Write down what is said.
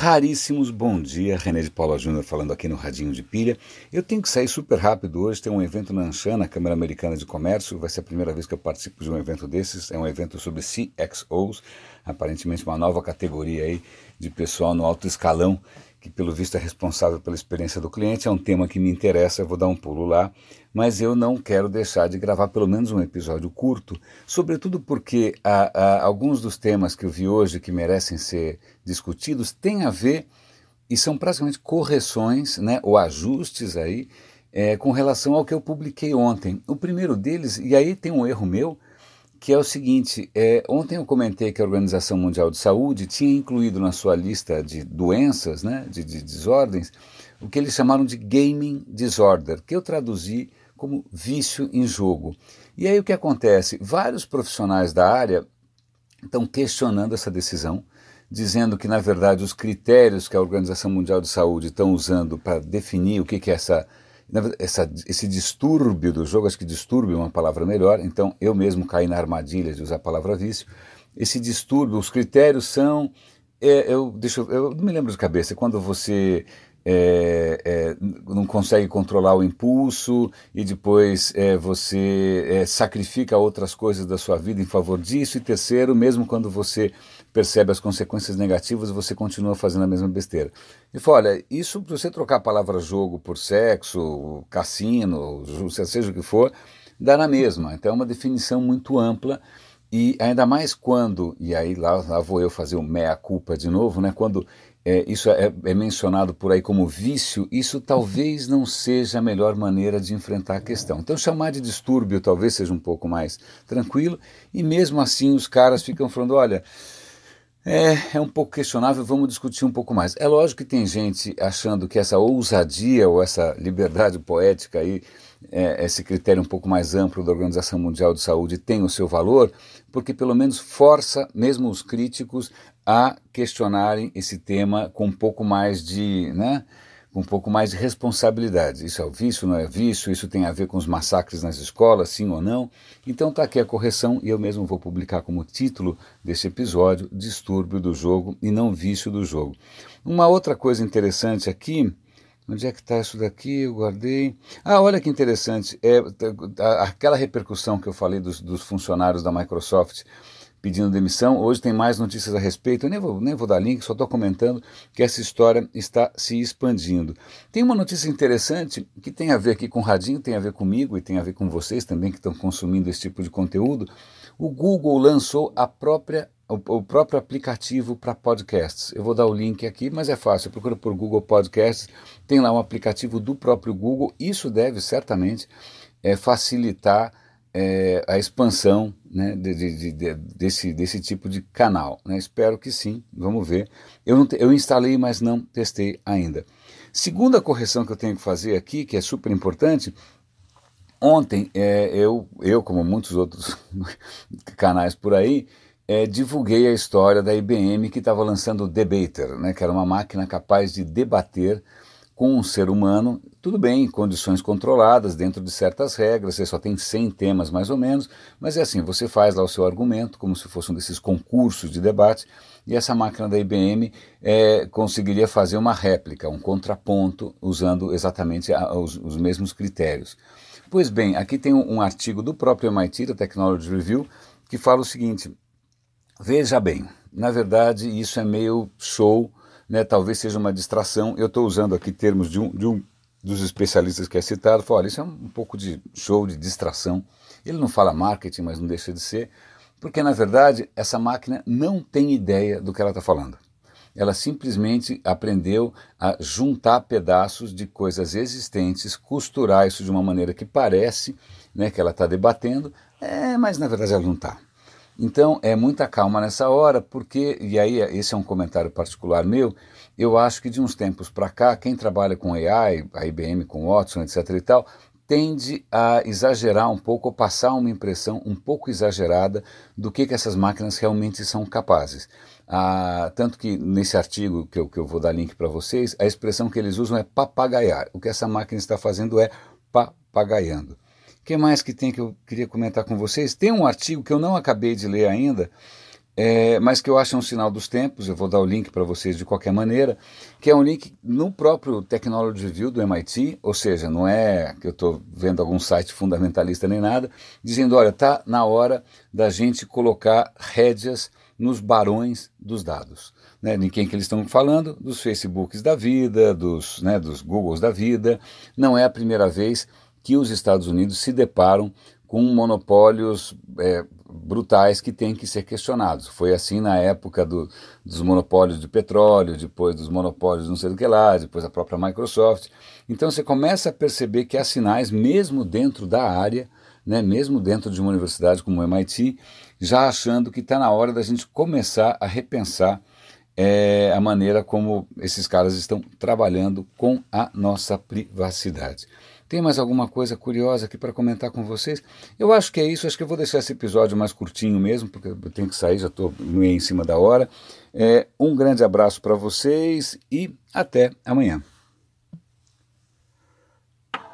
Raríssimos. Bom dia, René de Paula Júnior falando aqui no Radinho de Pilha. Eu tenho que sair super rápido hoje, tem um evento na Anshan, na Câmara Americana de Comércio, vai ser a primeira vez que eu participo de um evento desses, é um evento sobre CXOs, aparentemente uma nova categoria aí de pessoal no alto escalão que pelo visto é responsável pela experiência do cliente, é um tema que me interessa, vou dar um pulo lá, mas eu não quero deixar de gravar pelo menos um episódio curto, sobretudo porque há, há, alguns dos temas que eu vi hoje que merecem ser discutidos têm a ver e são praticamente correções né, ou ajustes aí é, com relação ao que eu publiquei ontem. O primeiro deles, e aí tem um erro meu, que é o seguinte: é, ontem eu comentei que a Organização Mundial de Saúde tinha incluído na sua lista de doenças, né, de, de desordens, o que eles chamaram de gaming disorder, que eu traduzi como vício em jogo. E aí o que acontece? Vários profissionais da área estão questionando essa decisão, dizendo que, na verdade, os critérios que a Organização Mundial de Saúde estão usando para definir o que, que é essa essa, esse distúrbio do jogo, acho que distúrbio é uma palavra melhor, então eu mesmo caí na armadilha de usar a palavra vício. Esse distúrbio, os critérios são. É, eu, deixa, eu não me lembro de cabeça, quando você é, é, não consegue controlar o impulso e depois é, você é, sacrifica outras coisas da sua vida em favor disso, e terceiro, mesmo quando você percebe as consequências negativas, você continua fazendo a mesma besteira. E fala, olha, isso, se você trocar a palavra jogo por sexo, cassino, seja o que for, dá na mesma. Então é uma definição muito ampla e ainda mais quando, e aí lá, lá vou eu fazer o meia-culpa de novo, né? quando é, isso é, é, mencionado por aí como vício, isso talvez não seja a melhor maneira de enfrentar a questão. Então, chamar de distúrbio talvez seja um pouco mais tranquilo, e mesmo assim os caras ficam falando: olha, é, é um pouco questionável, vamos discutir um pouco mais. É lógico que tem gente achando que essa ousadia ou essa liberdade poética aí, é, esse critério um pouco mais amplo da Organização Mundial de Saúde tem o seu valor, porque pelo menos força mesmo os críticos a questionarem esse tema com um pouco mais de, né, com um pouco mais de responsabilidade. Isso é o vício, não é vício? Isso tem a ver com os massacres nas escolas, sim ou não? Então está aqui a correção e eu mesmo vou publicar como título desse episódio Distúrbio do jogo e não vício do jogo. Uma outra coisa interessante aqui. Onde é que está isso daqui? Eu guardei. Ah, olha que interessante. É, aquela repercussão que eu falei dos, dos funcionários da Microsoft pedindo demissão. Hoje tem mais notícias a respeito. Eu nem vou, nem vou dar link, só estou comentando que essa história está se expandindo. Tem uma notícia interessante que tem a ver aqui com o Radinho, tem a ver comigo e tem a ver com vocês também que estão consumindo esse tipo de conteúdo. O Google lançou a própria o, próprio aplicativo para podcasts. Eu vou dar o link aqui, mas é fácil. Procura por Google Podcasts, tem lá um aplicativo do próprio Google. Isso deve certamente é, facilitar é, a expansão né, de, de, de, desse, desse tipo de canal. Né? Espero que sim, vamos ver. Eu, não, eu instalei, mas não testei ainda. Segunda correção que eu tenho que fazer aqui, que é super importante, ontem é, eu, eu, como muitos outros canais por aí, é, divulguei a história da IBM que estava lançando o Debater, né, que era uma máquina capaz de debater com um ser humano, tudo bem, em condições controladas, dentro de certas regras, você só tem 100 temas mais ou menos, mas é assim, você faz lá o seu argumento, como se fosse um desses concursos de debate, e essa máquina da IBM é, conseguiria fazer uma réplica, um contraponto, usando exatamente a, os, os, mesmos critérios. Pois bem, aqui tem um, um artigo do próprio MIT, da Technology Review, que fala o seguinte, veja bem, na verdade isso é meio show, né, talvez seja uma distração. Eu estou usando aqui termos de um, de um dos especialistas que é citado, fala, olha, isso é um pouco de show, de distração. Ele não fala marketing, mas não deixa de ser, porque na verdade essa máquina não tem ideia do que ela está falando. Ela simplesmente aprendeu a juntar pedaços de coisas existentes, costurar isso de uma maneira que parece né, que ela está debatendo, é, mas na verdade ela não está. Então é muita calma nessa hora, porque, e aí esse é um comentário particular meu, eu acho que de uns tempos para cá, quem trabalha com AI, a IBM com Watson, etc e tal, tende a exagerar um pouco, ou passar uma impressão um pouco exagerada do que, que essas máquinas realmente são capazes. Ah, tanto que nesse artigo que eu, que eu vou dar link para vocês, a expressão que eles usam é papagaiar. O que essa máquina está fazendo é papagaiando que mais que tem que eu queria comentar com vocês? Tem um artigo que eu não acabei de ler ainda, é, mas que eu acho um sinal dos tempos, eu vou dar o link para vocês de qualquer maneira, que é um link no próprio Technology Review do MIT, ou seja, não é que eu estou vendo algum site fundamentalista nem nada, dizendo, olha, está na hora da gente colocar rédeas nos barões dos dados. Né, de quem que eles estão falando? Dos Facebooks da vida, dos, né, dos Googles da vida. Não é a primeira vez que os Estados Unidos se deparam com monopólios é, brutais que têm que ser questionados. Foi assim na época do, dos monopólios de petróleo, depois dos monopólios não sei do que lá, depois a própria Microsoft. Então você começa a perceber que há sinais, mesmo dentro da área, né, mesmo dentro de uma universidade como o MIT, já achando que está na hora da gente começar a repensar é, a maneira como esses caras estão trabalhando com a nossa privacidade. Tem mais alguma coisa curiosa aqui para comentar com vocês? Eu acho que é isso, acho que eu vou deixar esse episódio mais curtinho mesmo, porque eu tenho que sair, já estou em cima da hora. É, um grande abraço para vocês e até amanhã.